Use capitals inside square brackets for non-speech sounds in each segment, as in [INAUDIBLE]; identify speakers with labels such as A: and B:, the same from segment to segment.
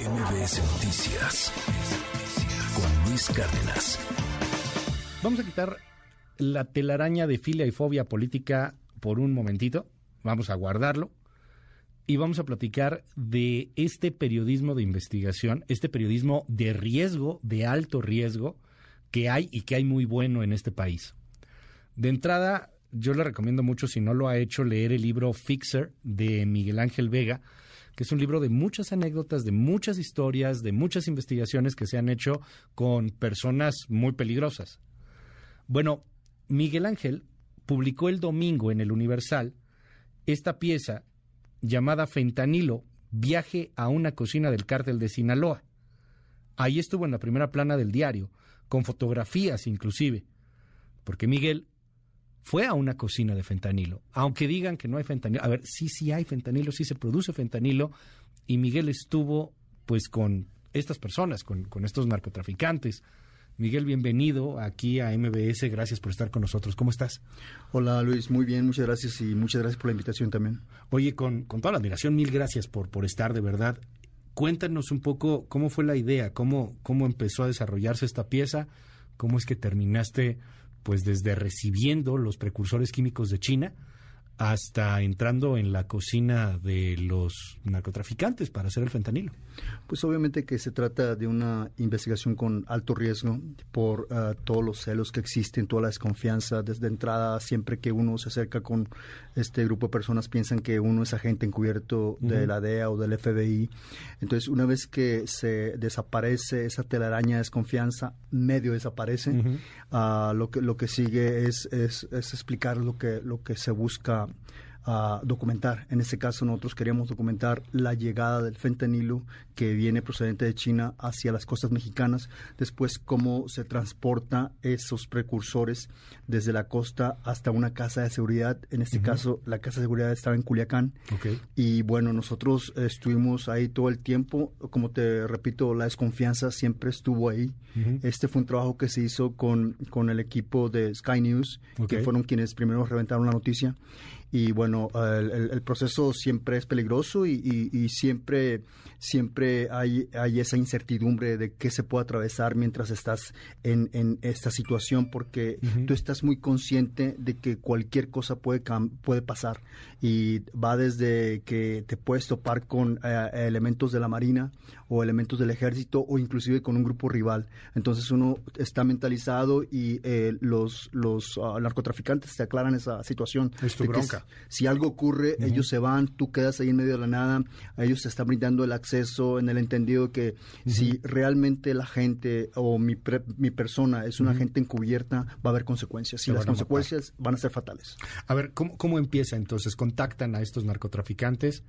A: MBS Noticias con Luis Cárdenas.
B: Vamos a quitar la telaraña de filia y fobia política por un momentito. Vamos a guardarlo. Y vamos a platicar de este periodismo de investigación, este periodismo de riesgo, de alto riesgo, que hay y que hay muy bueno en este país. De entrada, yo le recomiendo mucho, si no lo ha hecho, leer el libro Fixer de Miguel Ángel Vega, que es un libro de muchas anécdotas, de muchas historias, de muchas investigaciones que se han hecho con personas muy peligrosas. Bueno, Miguel Ángel publicó el domingo en el Universal esta pieza llamada Fentanilo, viaje a una cocina del cártel de Sinaloa. Ahí estuvo en la primera plana del diario, con fotografías inclusive, porque Miguel fue a una cocina de fentanilo, aunque digan que no hay fentanilo. A ver, sí, sí hay fentanilo, sí se produce fentanilo, y Miguel estuvo pues con estas personas, con, con estos narcotraficantes. Miguel, bienvenido aquí a MBS, gracias por estar con nosotros. ¿Cómo estás?
C: Hola Luis, muy bien, muchas gracias y muchas gracias por la invitación también.
B: Oye, con, con toda la admiración, mil gracias por, por estar de verdad. Cuéntanos un poco cómo fue la idea, cómo, cómo empezó a desarrollarse esta pieza, cómo es que terminaste pues desde recibiendo los precursores químicos de China hasta entrando en la cocina de los narcotraficantes para hacer el fentanilo.
C: Pues obviamente que se trata de una investigación con alto riesgo por uh, todos los celos que existen, toda la desconfianza. Desde entrada, siempre que uno se acerca con este grupo de personas, piensan que uno es agente encubierto uh -huh. de la DEA o del FBI. Entonces, una vez que se desaparece esa telaraña de desconfianza, medio desaparece, uh -huh. uh, lo, que, lo que sigue es, es, es explicar lo que, lo que se busca documentar. En este caso nosotros queríamos documentar la llegada del fentanilo que viene procedente de China hacia las costas mexicanas, después cómo se transporta esos precursores desde la costa hasta una casa de seguridad. En este uh -huh. caso la casa de seguridad estaba en Culiacán.
B: Okay.
C: Y bueno, nosotros estuvimos ahí todo el tiempo. Como te repito, la desconfianza siempre estuvo ahí. Uh -huh. Este fue un trabajo que se hizo con, con el equipo de Sky News, okay. que fueron quienes primero reventaron la noticia y bueno, el, proceso siempre es peligroso y, y, y, siempre, siempre hay, hay esa incertidumbre de qué se puede atravesar mientras estás en, en esta situación porque uh -huh. tú estás muy consciente de que cualquier cosa puede, puede pasar y va desde que te puedes topar con eh, elementos de la Marina o elementos del ejército o inclusive con un grupo rival. Entonces uno está mentalizado y eh, los, los uh, narcotraficantes te aclaran esa situación.
B: Es tu bronca
C: si algo ocurre, uh -huh. ellos se van, tú quedas ahí en medio de la nada, a ellos se está brindando el acceso en el entendido que uh -huh. si realmente la gente o mi, mi persona es una -huh. gente encubierta, va a haber consecuencias. Y las consecuencias van a ser fatales.
B: A ver, ¿cómo, ¿cómo empieza entonces? Contactan a estos narcotraficantes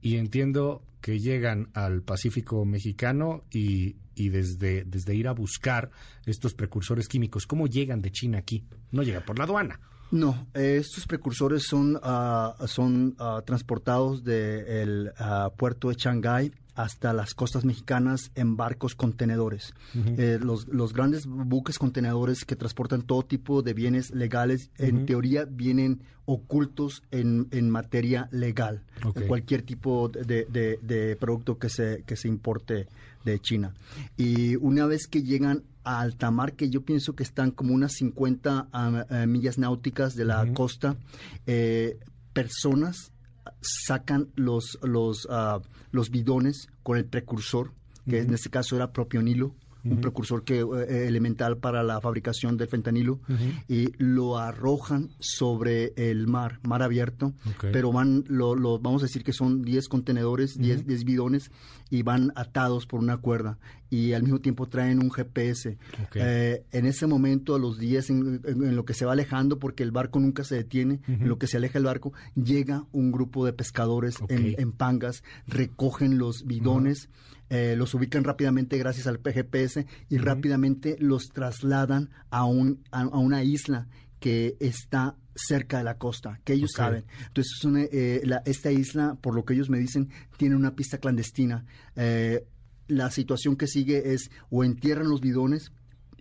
B: y entiendo que llegan al Pacífico mexicano y, y desde, desde ir a buscar estos precursores químicos, ¿cómo llegan de China aquí? No llega por la aduana.
C: No, estos precursores son, uh, son uh, transportados del de uh, puerto de Shanghái hasta las costas mexicanas en barcos contenedores. Uh -huh. eh, los, los, grandes buques contenedores que transportan todo tipo de bienes legales, uh -huh. en teoría vienen ocultos en, en materia legal, okay. cualquier tipo de, de, de, producto que se, que se importe de China. Y una vez que llegan a alta mar, que yo pienso que están como unas 50 uh, millas náuticas de la uh -huh. costa, eh, personas sacan los, los, uh, los bidones con el precursor, que uh -huh. en este caso era propionilo, Uh -huh. un precursor que, eh, elemental para la fabricación del fentanilo, -huh. y lo arrojan sobre el mar, mar abierto, okay. pero van, lo, lo, vamos a decir que son 10 contenedores, 10 uh -huh. bidones, y van atados por una cuerda, y al mismo tiempo traen un GPS. Okay. Eh, en ese momento, a los 10, en, en, en, lo que se va alejando, porque el barco nunca se detiene, en lo que se aleja el barco, llega un grupo de pescadores okay. en, en, pangas, recogen los bidones, eh, los ubican rápidamente gracias al PGPS y uh -huh. rápidamente los trasladan a, un, a, a, una isla que está cerca de la costa, que ellos okay. saben. Entonces, una, eh, la, esta isla, por lo que ellos me dicen, tiene una pista clandestina. Eh, la situación que sigue es o entierran los bidones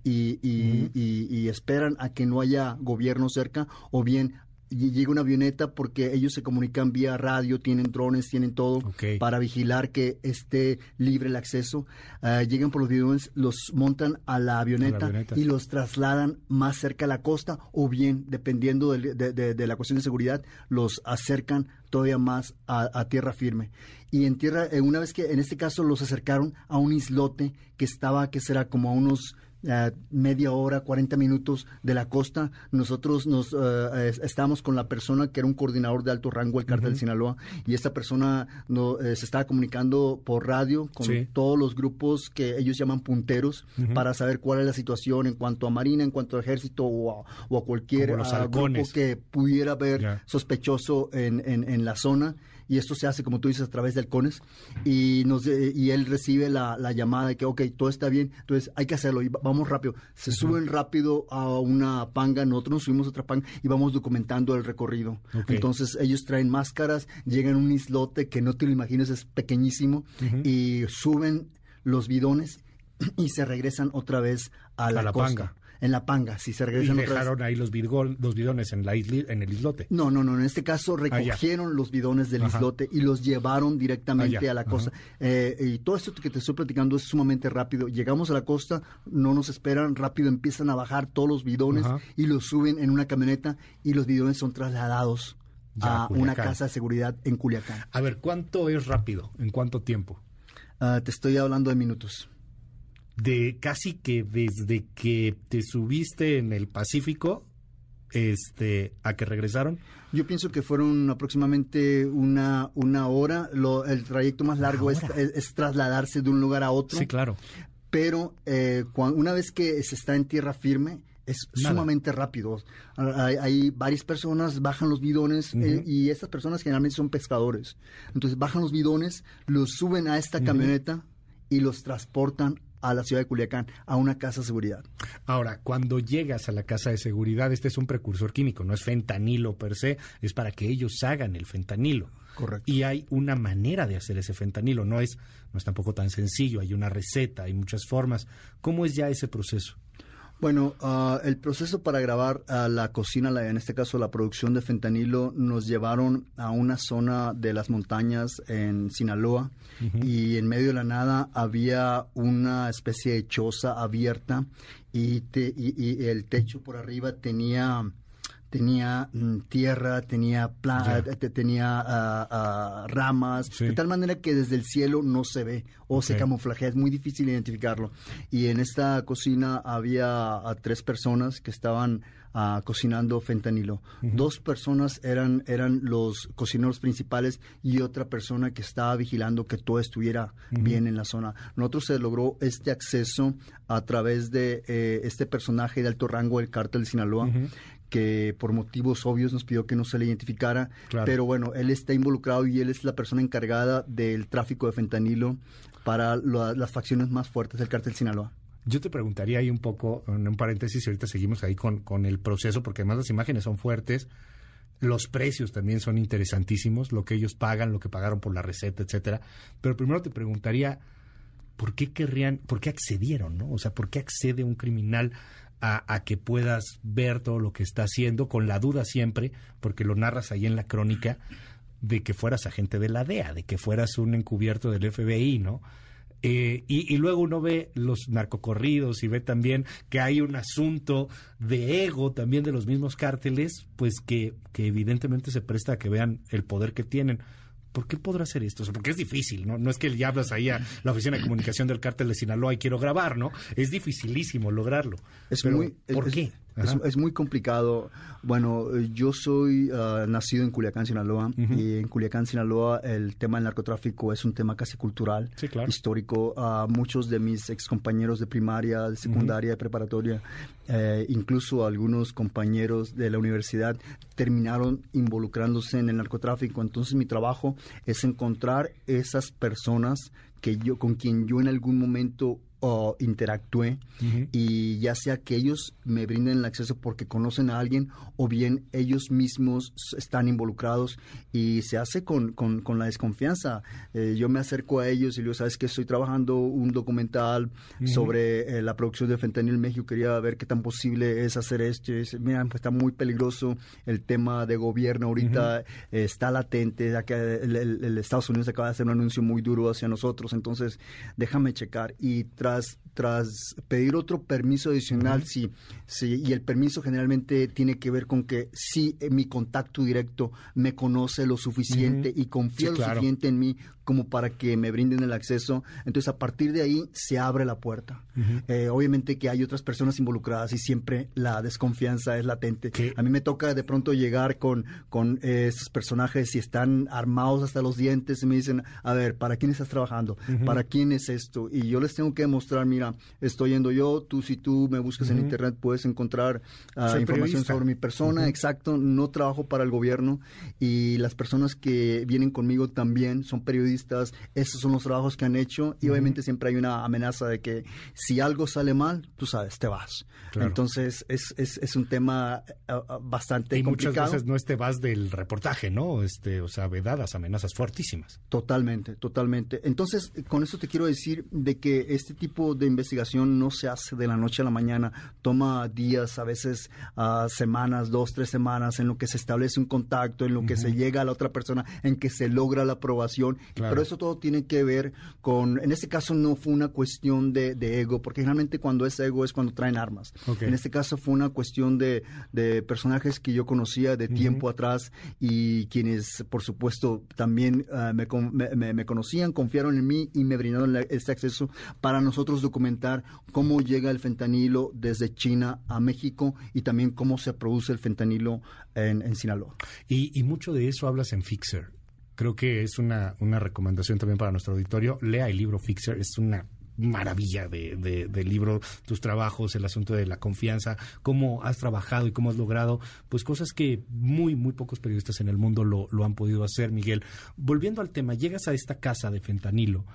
C: y, y, uh -huh. y, y esperan a que no haya gobierno cerca o bien y llega una avioneta porque ellos se comunican vía radio, tienen drones, tienen todo para vigilar que esté libre el acceso. Ah, llegan por los bidones, los montan a la avioneta,
B: avioneta.
C: y los trasladan más cerca a la costa o bien, dependiendo de, de- de la cuestión de seguridad, los acercan todavía más a, a tierra firme. Y en tierra, eh, una vez que en este caso los acercaron a un islote que estaba, que será como a unos eh, media hora, 40 minutos de la costa. Nosotros nos es- estábamos con la persona que era un coordinador de alto rango del cártel de Sinaloa y esta persona no, eh, se estaba comunicando por radio con
B: Sí.
C: todos los grupos que ellos llaman punteros para saber cuál es la situación en cuanto a Marina, en cuanto a Ejército o a, o a cualquier ah, grupo que pudiera haber sospechoso en, en- en la zona. Y esto se hace, como tú dices, a través de halcones. Y, nos, eh, y él recibe la, la llamada de que, ok, todo está bien, entonces hay que hacerlo y va- vamos rápido. Se suben rápido a una panga, nosotros nos subimos a otra panga y vamos documentando el recorrido. Entonces ellos traen máscaras, llegan a un islote que no te lo imaginas, es pequeñísimo, y suben los bidones [CLEARS THROAT] y se regresan otra vez a la,
B: A la
C: costa.
B: panga.
C: En la panga, sí, se
B: Y
C: regresan vez.
B: dejaron ahí los, bidgol- los bidones en, la isli- en el islote.
C: No, no, no. En este caso
B: Ah,
C: recogieron los bidones del
B: Ajá.
C: islote y los llevaron directamente a la costa. Eh, y todo esto que te estoy platicando es sumamente rápido. Llegamos a la costa, no nos esperan, rápido empiezan a bajar todos los bidones
B: Ajá.
C: y los suben en una camioneta y los bidones son trasladados
B: Ya,
C: a una casa de seguridad en Culiacán.
B: A ver, ¿cuánto es rápido? ¿En cuánto tiempo?
C: Ah, te estoy hablando de minutos.
B: De casi que desde que te subiste en el Pacífico este, a que regresaron.
C: Yo pienso que fueron aproximadamente una, una hora. Lo- el trayecto más largo es,
B: hora?
C: es- es trasladarse de un lugar a otro.
B: Sí, claro.
C: pero eh, una vez que se está en tierra firme es
B: Nada.
C: sumamente rápido. Hay, hay varias personas, bajan los bidones eh, y estas personas generalmente son pescadores. Entonces bajan los bidones, los suben a esta camioneta y los transportan a la ciudad de Culiacán, a una casa de seguridad.
B: Ahora, cuando llegas a la casa de seguridad, este es un precursor químico, no es fentanilo per se, es para que ellos hagan el fentanilo.
C: Correcto.
B: Y hay una manera de hacer ese fentanilo, no es, no es tampoco tan sencillo, hay una receta, hay muchas formas. ¿Cómo es ya ese proceso?
C: Bueno, ah, el proceso para grabar la cocina, la- en este caso la producción de fentanilo, nos llevaron a una zona de las montañas en Sinaloa. Y en medio de la nada había una especie de choza abierta y, te- y- y el techo por arriba tenía tenía mm, tierra, tenía pla- te- tenía ah, ah, ramas,
B: Sí.
C: de tal manera que desde el cielo no se ve o se camuflajea, es muy difícil identificarlo. Y en esta cocina había a tres personas que estaban ah, cocinando fentanilo. Dos personas eran, eran los cocineros principales y otra persona que estaba vigilando que todo estuviera bien en la zona. Nosotros se logró este acceso a través de eh, este personaje de alto rango del cártel de Sinaloa. Que por motivos obvios nos pidió que no se le identificara,
B: Claro.
C: pero bueno, él está involucrado y él es la persona encargada del tráfico de fentanilo para la- las facciones más fuertes del cártel Sinaloa.
B: Yo te preguntaría ahí un poco, en un paréntesis, y ahorita seguimos ahí con, con el proceso, porque además las imágenes son fuertes, los precios también son interesantísimos, lo que ellos pagan, lo que pagaron por la receta, etcétera. Pero primero te preguntaría, ¿por qué querrían, por qué accedieron, no? O sea, ¿por qué accede un criminal a, que puedas ver todo lo que está haciendo, con la duda siempre, porque lo narras ahí en la crónica, de que fueras agente de la DEA, de que fueras un encubierto del FBI, ¿no? Eh, y, y luego uno ve los narcocorridos y ve también que hay un asunto de ego también de los mismos cárteles, pues que, que evidentemente se presta a que vean el poder que tienen. ¿Por qué podrá hacer esto? O sea, porque es difícil, ¿no? No es que ya hablas ahí a la oficina de comunicación del cártel de Sinaloa y quiero grabar, ¿no? Es dificilísimo lograrlo.
C: Es
B: Pero,
C: muy,
B: ¿Por
C: es-
B: qué?
C: Es, es muy complicado. Bueno, yo soy ah, nacido en Culiacán, Sinaloa, y en Culiacán, Sinaloa, el tema del narcotráfico es un tema casi cultural,
B: Sí, claro.
C: histórico. Ah, muchos de mis excompañeros de primaria, de secundaria, de preparatoria, eh, incluso algunos compañeros de la universidad terminaron involucrándose en el narcotráfico. Entonces mi trabajo es encontrar esas personas que yo, con quien yo en algún momento o interactúe y ya sea que ellos me brinden el acceso porque conocen a alguien o bien ellos mismos están involucrados y se hace con, con, la desconfianza. Eh, yo me acerco a ellos y les digo, sabes que estoy trabajando un documental sobre eh, la producción de fentanil en México, quería ver qué tan posible es hacer esto. Mira, pues está muy peligroso el tema de gobierno ahorita, está latente, ya que el, el, Estados Unidos acaba de hacer un anuncio muy duro hacia nosotros, entonces déjame checar y tras, tras pedir otro permiso adicional, sí, sí, y el permiso generalmente tiene que ver con que si mi contacto directo me conoce lo suficiente y confía lo suficiente en mí como para que me brinden el acceso. Entonces, a partir de ahí se abre la puerta. Eh, obviamente que hay otras personas involucradas y siempre la desconfianza es latente. A mí me toca de pronto llegar con, con eh, estos personajes y están armados hasta los dientes y me dicen, a ver, ¿para quién estás trabajando? ¿Para quién es esto? Y yo les tengo que mostrar, mira, estoy yendo yo, tú si tú me buscas en internet puedes encontrar ah, información sobre mi persona, exacto, no trabajo para el gobierno y las personas que vienen conmigo también son periodistas esos son los trabajos que han hecho y obviamente siempre hay una amenaza de que si algo sale mal, tú sabes, te vas. Entonces es, es, es, un tema eh, eh, bastante
B: y
C: complicado.
B: muchas veces no es te vas del reportaje, ¿no? Este, o sea, vedadas, amenazas fuertísimas.
C: Totalmente, totalmente. Entonces, con eso te quiero decir de que este tipo de investigación no se hace de la noche a la mañana, toma días, a veces uh, semanas, dos, tres semanas, en lo que se establece un contacto, en lo que se llega a la otra persona, en que se logra la aprobación. Pero eso todo tiene que ver con, en este caso no fue una cuestión de, ego, porque generalmente cuando es ego es cuando traen armas. En este caso fue una cuestión de, personajes que yo conocía de tiempo atrás y quienes, por supuesto, también ah, me, me, conocían, confiaron en mí y me brindaron este acceso para nosotros documentar cómo llega el fentanilo desde China a México y también cómo se produce el fentanilo en, Sinaloa.
B: Y, mucho de eso hablas en Fixer creo que es una, recomendación también para nuestro auditorio. Lea el libro Fixer, es una maravilla de, libro, tus trabajos, el asunto de la confianza, cómo has trabajado y cómo has logrado, pues cosas que muy, muy pocos periodistas en el mundo lo han podido hacer, Miguel. Volviendo al tema, llegas a esta casa de fentanilo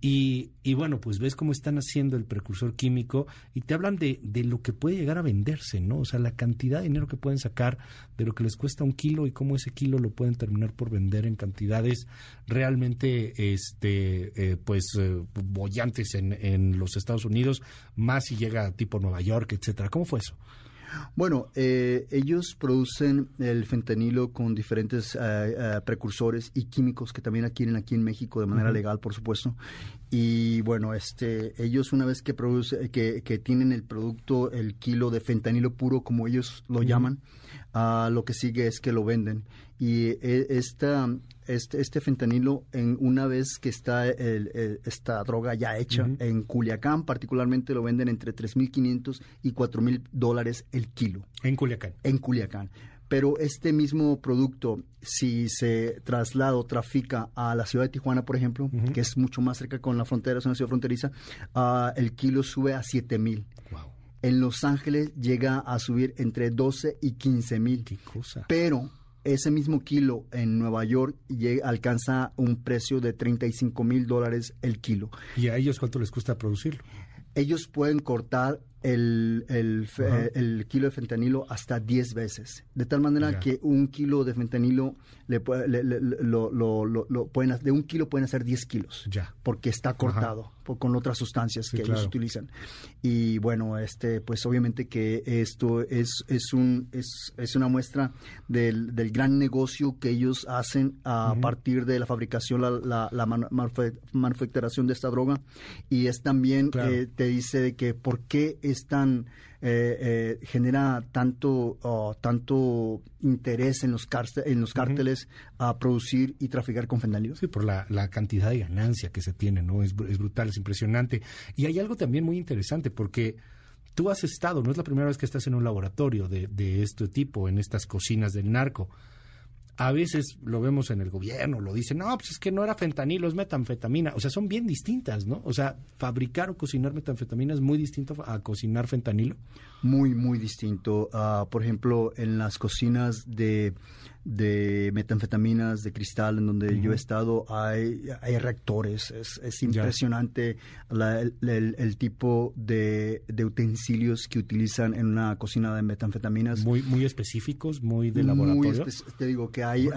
B: y, y, bueno, pues ves cómo están haciendo el precursor químico y te hablan de, de, lo que puede llegar a venderse, ¿no? O sea, la cantidad de dinero que pueden sacar de lo que les cuesta un kilo y cómo ese kilo lo pueden terminar por vender en cantidades realmente, este, eh, pues, eh, bollantes en, en los Estados Unidos, más si llega tipo Nueva York, etcétera. ¿Cómo fue eso?
C: Bueno, eh, ellos producen el fentanilo con diferentes eh, eh, precursores y químicos que también adquieren aquí en México de manera legal, por supuesto. Y bueno, este, ellos una vez que produce, que, que tienen el producto, el kilo de fentanilo puro, como ellos lo llaman, uh, lo que sigue es que lo venden. Y esta, este, este fentanilo, en una vez que está esta droga ya hecha, en Culiacán particularmente lo venden entre 3.500 y 4.000 dólares el kilo.
B: En Culiacán.
C: En Culiacán. Pero este mismo producto, si se traslada o trafica a la ciudad de Tijuana, por ejemplo, que es mucho más cerca con la frontera, es una ciudad fronteriza, uh, el kilo sube a 7.000. Wow. En Los Ángeles llega a subir entre 12 y 15 mil.
B: ¿Qué cosa?
C: Pero ese mismo kilo en Nueva York llega, alcanza un precio de 35 mil dólares el kilo.
B: ¿Y a ellos cuánto les cuesta producirlo?
C: Ellos pueden cortar el, el, el, kilo de fentanilo hasta 10 veces. De tal manera que un kilo de fentanilo le, lo, lo, lo, pueden, de un kilo pueden hacer 10 kilos. Ya. Porque está cortado con otras sustancias que ellos utilizan. Y bueno, este, pues obviamente que esto es, es, un, es, es una muestra del, del, gran negocio que ellos hacen a partir de la fabricación, la, la, manufacturación de esta droga. Y es también, eh, te dice que por qué es tan eh, eh, genera tanto oh, tanto interés en los en los cárteles a producir y traficar con fentanilo
B: sí por la, cantidad de ganancia que se tiene no es, es brutal es impresionante. Y hay algo también muy interesante porque tú has estado no es la primera vez que estás en un laboratorio de, de este tipo en estas cocinas del narco a veces lo vemos en el gobierno, lo dicen, no, pues es que no era fentanilo, es metanfetamina. O sea, son bien distintas, ¿no? O sea, fabricar o cocinar metanfetamina es muy distinto a cocinar fentanilo.
C: Muy, muy distinto. Por ejemplo, en las cocinas de, de metanfetaminas, de cristal, en donde yo he estado, hay, hay reactores. Es, es impresionante el, tipo de, utensilios que utilizan en una cocina de metanfetaminas.
B: Muy, muy específicos, muy de laboratorio.
C: te digo que hay,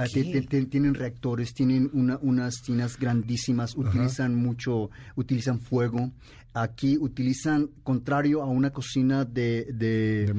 C: tienen reactores, tienen una, unas tinas grandísimas, utilizan mucho, utilizan fuego. Aquí utilizan, contrario a una cocina de, de,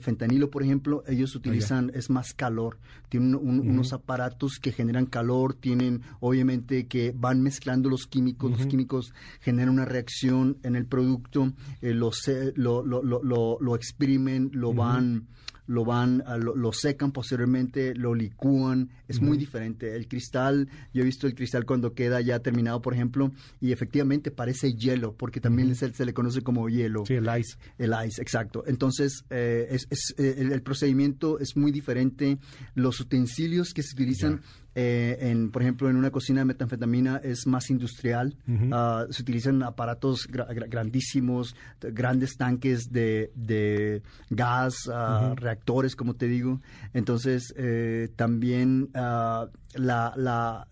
C: fentanilo, por ejemplo, ellos utilizan, es más calor. Tienen unos aparatos que generan calor, tienen, obviamente, que van mezclando los químicos. Los químicos generan una reacción en el producto, eh, lo, lo, lo, lo, exprimen, lo van lo van, lo, secan posteriormente, lo licúan, es muy diferente. El cristal, yo he visto el cristal cuando queda ya terminado, por ejemplo, y efectivamente parece hielo, porque también se, le conoce como hielo.
B: Sí, el ice.
C: El ice, exacto. Entonces, eh, es, eh, el, procedimiento es muy diferente. Los utensilios que se utilizan eh, en, por ejemplo, en una cocina de metanfetamina es más industrial. Ah, se utilizan aparatos grandísimos, grandes tanques de, gas, ah, reactores, como te digo. Entonces, eh, también uh, la,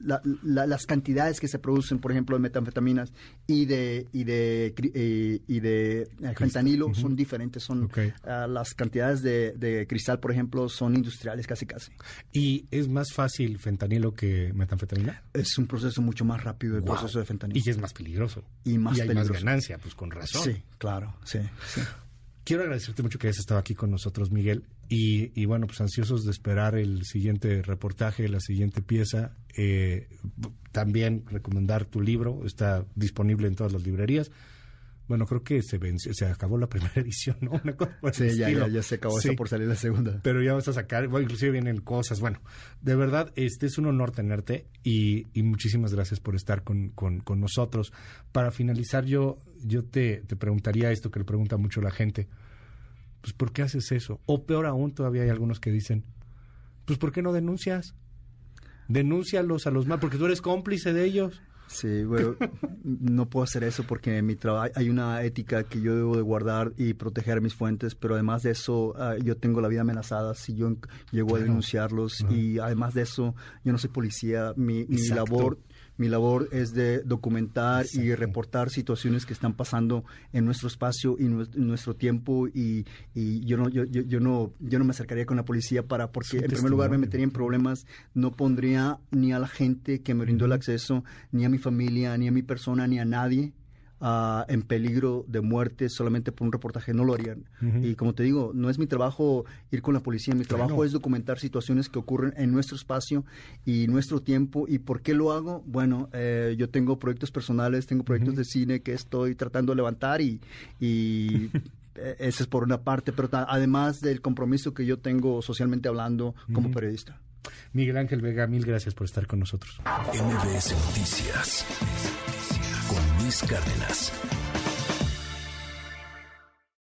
C: la las cantidades que se producen, por ejemplo, de metanfetaminas y de y de eh, y de eh, fentanilo son diferentes. Son ah, las cantidades de, cristal, por ejemplo, son industriales casi casi.
B: ¿Y es más fácil fentanilo que metanfetamina?
C: Es un proceso mucho más rápido el proceso de fentanilo.
B: Y es más peligroso.
C: Y más
B: hay más ganancia, pues con razón.
C: Sí, claro, sí. sí.
B: Quiero agradecerte mucho que hayas estado aquí con nosotros, Miguel. Y, bueno, pues ansiosos de esperar el siguiente reportaje, la siguiente pieza. Eh, también recomendar tu libro, está disponible en todas las librerías. Bueno, creo que se se acabó la [LAUGHS] primera edición, ¿no?
C: sí, ya, se acabó, por salir la segunda.
B: Pero ya vas a sacar, bueno, inclusive vienen cosas. Bueno, de verdad, este es un honor tenerte y, muchísimas gracias por estar con, con, nosotros. Para finalizar, yo, yo te, te preguntaría esto que le pregunta mucho la gente pues ¿por qué haces eso? O peor aún, todavía hay algunos que dicen, pues ¿por qué no denuncias? Denúncialos a los más, porque tú eres cómplice de ellos.
C: Sí, bueno, [LAUGHS] no puedo hacer eso porque en mi trabajo hay una ética que yo debo de guardar y proteger mis fuentes, pero además de eso ah, yo tengo la vida amenazada si yo llego a denunciarlos y además de eso yo no soy policía, mi, mi labor mi labor es de documentar y reportar situaciones que están pasando en nuestro espacio y en nuestro tiempo y, yo no yo, yo, no yo no me acercaría con la policía para porque en primer lugar me metería en problemas, no pondría ni a la gente que me brindó el acceso, ni a mi familia, ni a mi persona, ni a nadie en peligro de muerte solamente por un reportaje, no lo harían. Y como te digo, no es mi trabajo ir con la policía, mi trabajo es documentar situaciones que ocurren en nuestro espacio y nuestro tiempo. ¿Y por qué lo hago? Bueno, eh, yo tengo proyectos personales, tengo proyectos de cine que estoy tratando de levantar y, y [LAUGHS] e, ese es por una parte, pero además del compromiso que yo tengo socialmente hablando como periodista.
B: Miguel Ángel Vega, mil gracias por estar con nosotros.
A: MBS Noticias Cárdenas.